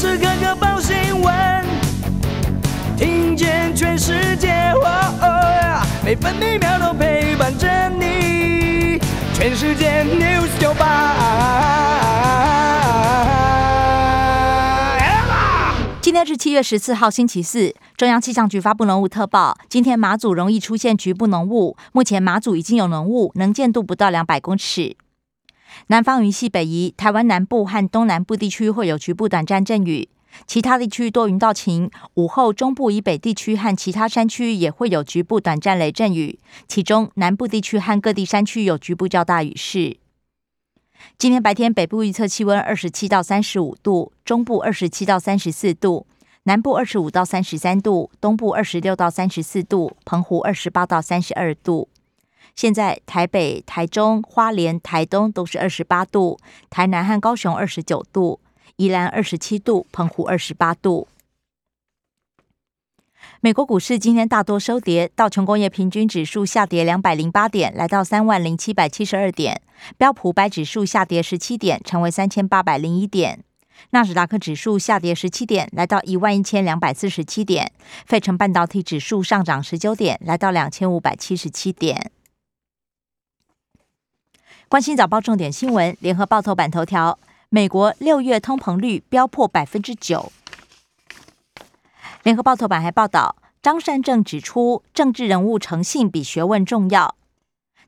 时刻刻报新闻，听见全世界，每分每秒都陪伴着你。全世界 news 九八。今天是七月十四号，星期四。中央气象局发布浓雾特报，今天马祖容易出现局部浓雾。目前马祖已经有浓雾，能见度不到两百公尺。南方云系北移，台湾南部和东南部地区会有局部短暂阵雨，其他地区多云到晴。午后中部以北地区和其他山区也会有局部短暂雷阵雨，其中南部地区和各地山区有局部较大雨势。今天白天北部预测气温二十七到三十五度，中部二十七到三十四度，南部二十五到三十三度，东部二十六到三十四度，澎湖二十八到三十二度。现在台北、台中、花莲、台东都是二十八度，台南和高雄二十九度，宜兰二十七度，澎湖二十八度。美国股市今天大多收跌，道琼工业平均指数下跌两百零八点，来到三万零七百七十二点；标普白指数下跌十七点，成为三千八百零一点；纳斯达克指数下跌十七点，来到一万一千两百四十七点；费城半导体指数上涨十九点，来到两千五百七十七点。关心早报重点新闻，联合报头版头条：美国六月通膨率飙破百分之九。联合报头版还报道，张善政指出，政治人物诚信比学问重要。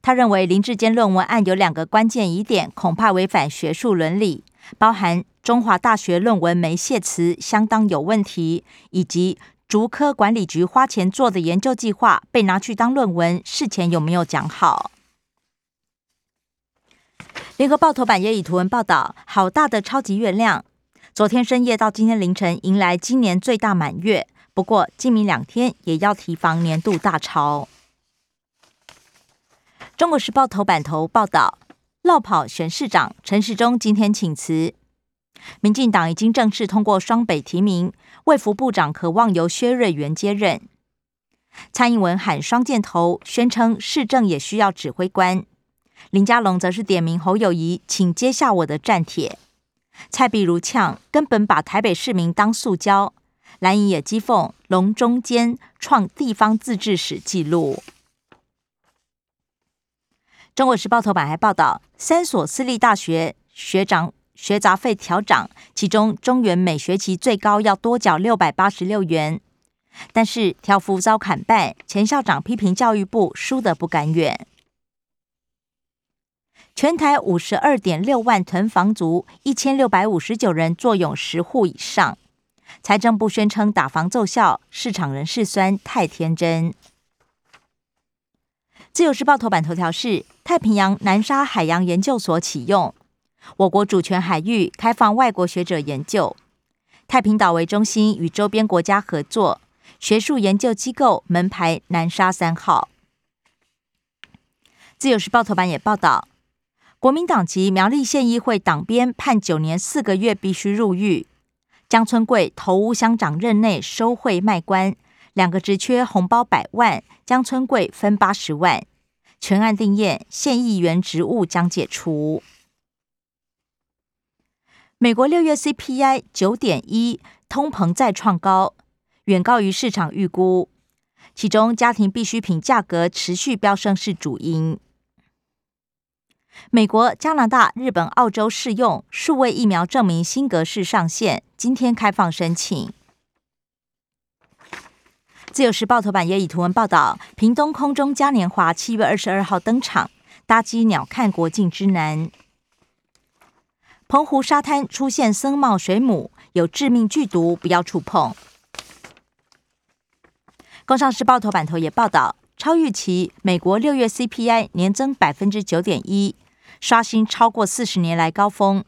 他认为林志坚论文案有两个关键疑点，恐怕违反学术伦理，包含中华大学论文没谢词相当有问题，以及竹科管理局花钱做的研究计划被拿去当论文，事前有没有讲好？联合报头版也以图文报道，好大的超级月亮！昨天深夜到今天凌晨，迎来今年最大满月。不过今明两天也要提防年度大潮。中国时报头版头报道，落跑选市长陈世忠今天请辞。民进党已经正式通过双北提名，卫福部长渴望由薛瑞元接任。蔡英文喊双箭头，宣称市政也需要指挥官。林佳龙则是点名侯友谊，请接下我的战帖。蔡壁如呛，根本把台北市民当塑胶。蓝营也讥讽龙中间创地方自治史纪录。中国时报头版还报道，三所私立大学学长学杂费调涨，其中中原每学期最高要多缴六百八十六元，但是条幅遭砍半，前校长批评教育部输得不甘愿。全台五十二点六万囤房族，一千六百五十九人坐拥十户以上。财政部宣称打房奏效，市场人士酸太天真。自由时报头版头条是太平洋南沙海洋研究所启用，我国主权海域开放外国学者研究。太平岛为中心，与周边国家合作，学术研究机构门牌南沙三号。自由时报头版也报道。国民党籍苗栗县议会党鞭判九年四个月，必须入狱。江村贵投屋乡长任内收贿卖官，两个职缺红包百万，江村贵分八十万。全案定验，县议员职务将解除。美国六月 CPI 九点一，通膨再创高，远高于市场预估。其中家庭必需品价格持续飙升是主因。美国、加拿大、日本、澳洲适用数位疫苗证明新格式上线，今天开放申请。自由时报头版也以图文报道：屏东空中嘉年华七月二十二号登场，搭机鸟瞰国境之南。澎湖沙滩出现僧帽水母，有致命剧毒，不要触碰。工商时报头版头也报道，超预期，美国六月 CPI 年增百分之九点一。刷新超过四十年来高峰，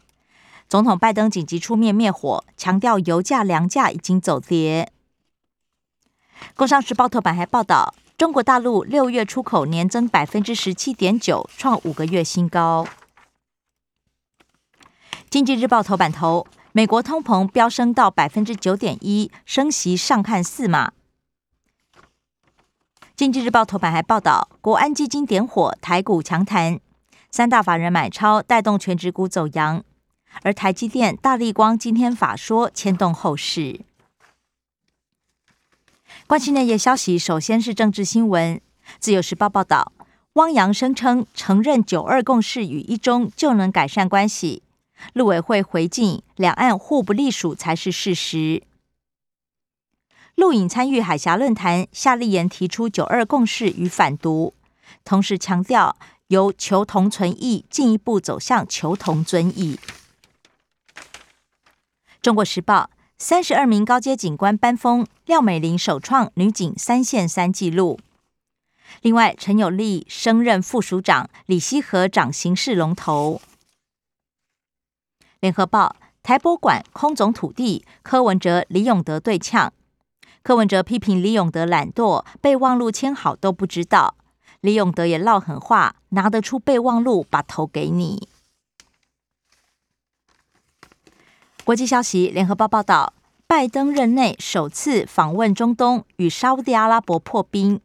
总统拜登紧急出面灭火，强调油价、粮价已经走跌。工商时报头版还报道，中国大陆六月出口年增百分之十七点九，创五个月新高。经济日报头版头，美国通膨飙升到百分之九点一，升息上看四码。经济日报头版还报道，国安基金点火，台股强弹。三大法人买超带动全指股走阳，而台积电、大立光今天法说牵动后市。关心内页消息，首先是政治新闻。自由时报报道，汪洋声称承认九二共识与一中就能改善关系。陆委会回敬，两岸互不隶属才是事实。陆影参与海峡论坛，夏立言提出九二共识与反独，同时强调由求同存异进一步走向求同尊异。中国时报三十二名高阶警官颁封，廖美玲首创女警三线三纪录。另外，陈有利升任副署长，李希和掌刑事龙头。联合报台博馆空总土地，柯文哲、李永德对呛。柯文哲批评李永德懒惰，备忘录签好都不知道。李永德也唠狠话，拿得出备忘录，把头给你。国际消息，联合报报道，拜登任内首次访问中东，与沙地阿拉伯破冰。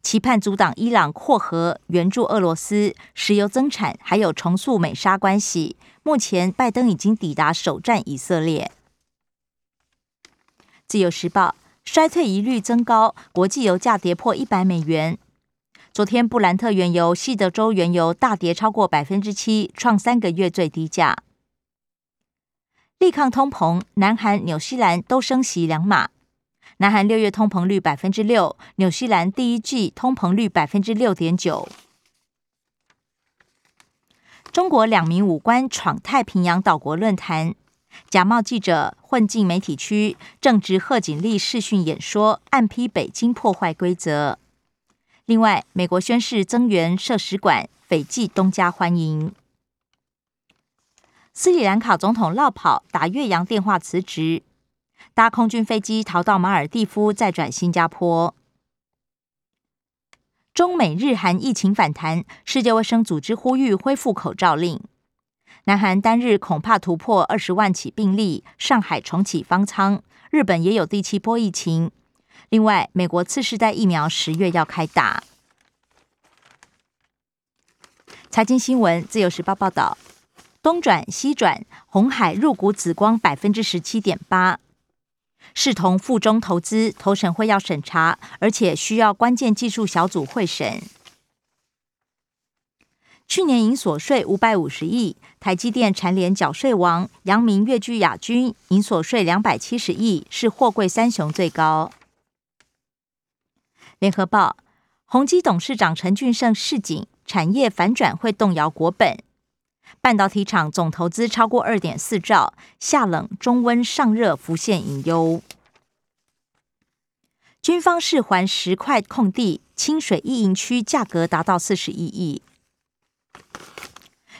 期盼阻挡伊朗扩核、援助俄罗斯、石油增产，还有重塑美沙关系。目前，拜登已经抵达首战以色列。自由时报衰退疑虑增高，国际油价跌破一百美元。昨天，布兰特原油、西德州原油大跌超过百分之七，创三个月最低价。力抗通膨，南韩、纽西兰都升息两码。南韩六月通膨率百分之六，纽西兰第一季通膨率百分之六点九。中国两名武官闯太平洋岛国论坛，假冒记者混进媒体区，正值贺锦丽视讯演说，暗批北京破坏规则。另外，美国宣誓增援设使馆，斐济东家欢迎。斯里兰卡总统落跑，打越洋电话辞职。搭空军飞机逃到马尔蒂夫，再转新加坡。中美日韩疫情反弹，世界卫生组织呼吁恢复口罩令。南韩单日恐怕突破二十万起病例，上海重启方舱，日本也有第七波疫情。另外，美国次世代疫苗十月要开打。财经新闻，自由时报报道：东转西转，红海入股紫光百分之十七点八。视同附中投资，投审会要审查，而且需要关键技术小组会审。去年营所税五百五十亿，台积电蝉联缴税王，阳明跃居亚军，营所税两百七十亿，是货柜三雄最高。联合报，宏基董事长陈俊盛示警，产业反转会动摇国本。半导体厂总投资超过二点四兆，夏冷中温上热浮现隐忧。军方释还十块空地，清水一营区价格达到四十一亿。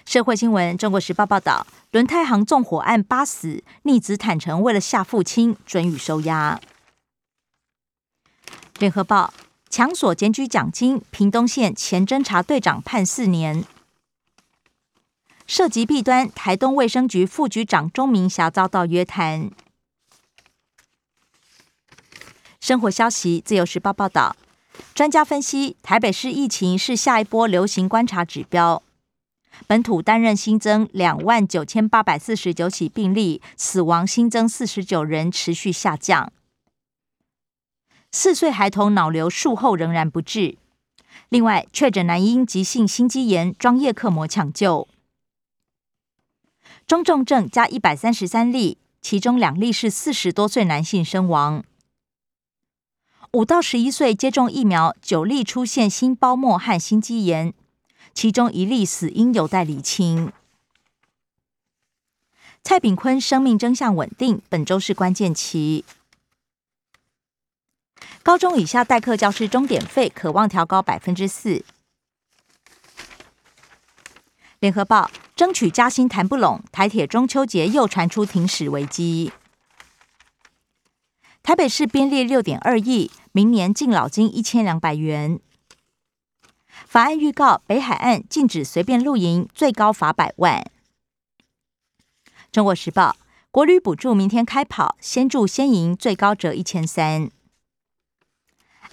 社会新闻：中国时报报道，轮胎行纵火案八死，逆子坦诚为了吓父亲，准予收押。联合报强锁检举奖金，屏东县前侦查队长判四年。涉及弊端，台东卫生局副局长钟明霞遭到约谈。生活消息，自由时报报道，专家分析，台北市疫情是下一波流行观察指标。本土单日新增两万九千八百四十九起病例，死亡新增四十九人，持续下降。四岁孩童脑瘤术后仍然不治。另外，确诊男婴急性心肌炎，装叶克膜抢救。中重症加一百三十三例，其中两例是四十多岁男性身亡。五到十一岁接种疫苗，九例出现心包膜和心肌炎，其中一例死因有待厘清。蔡炳坤生命征象稳定，本周是关键期。高中以下代课教师钟点费渴望调高百分之四。联合报。争取加薪谈不拢，台铁中秋节又传出停驶危机。台北市编列六点二亿，明年敬老金一千两百元。法案预告：北海岸禁止随便露营，最高罚百万。中国时报：国旅补助明天开跑，先住先赢，最高折一千三。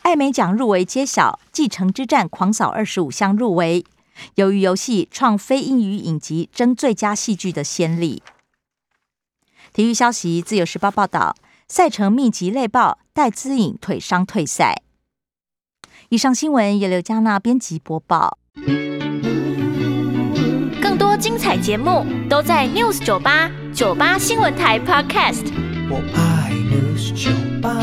艾美奖入围揭晓，继承之战狂扫二十五项入围。由于游戏创非英语影集争最佳戏剧的先例。体育消息，《自由时报》报道，赛程密集累爆，戴资颖腿伤退赛。以上新闻由刘嘉娜编辑播报。更多精彩节目都在 News 九八九八新闻台 Podcast。我爱 News 酒吧。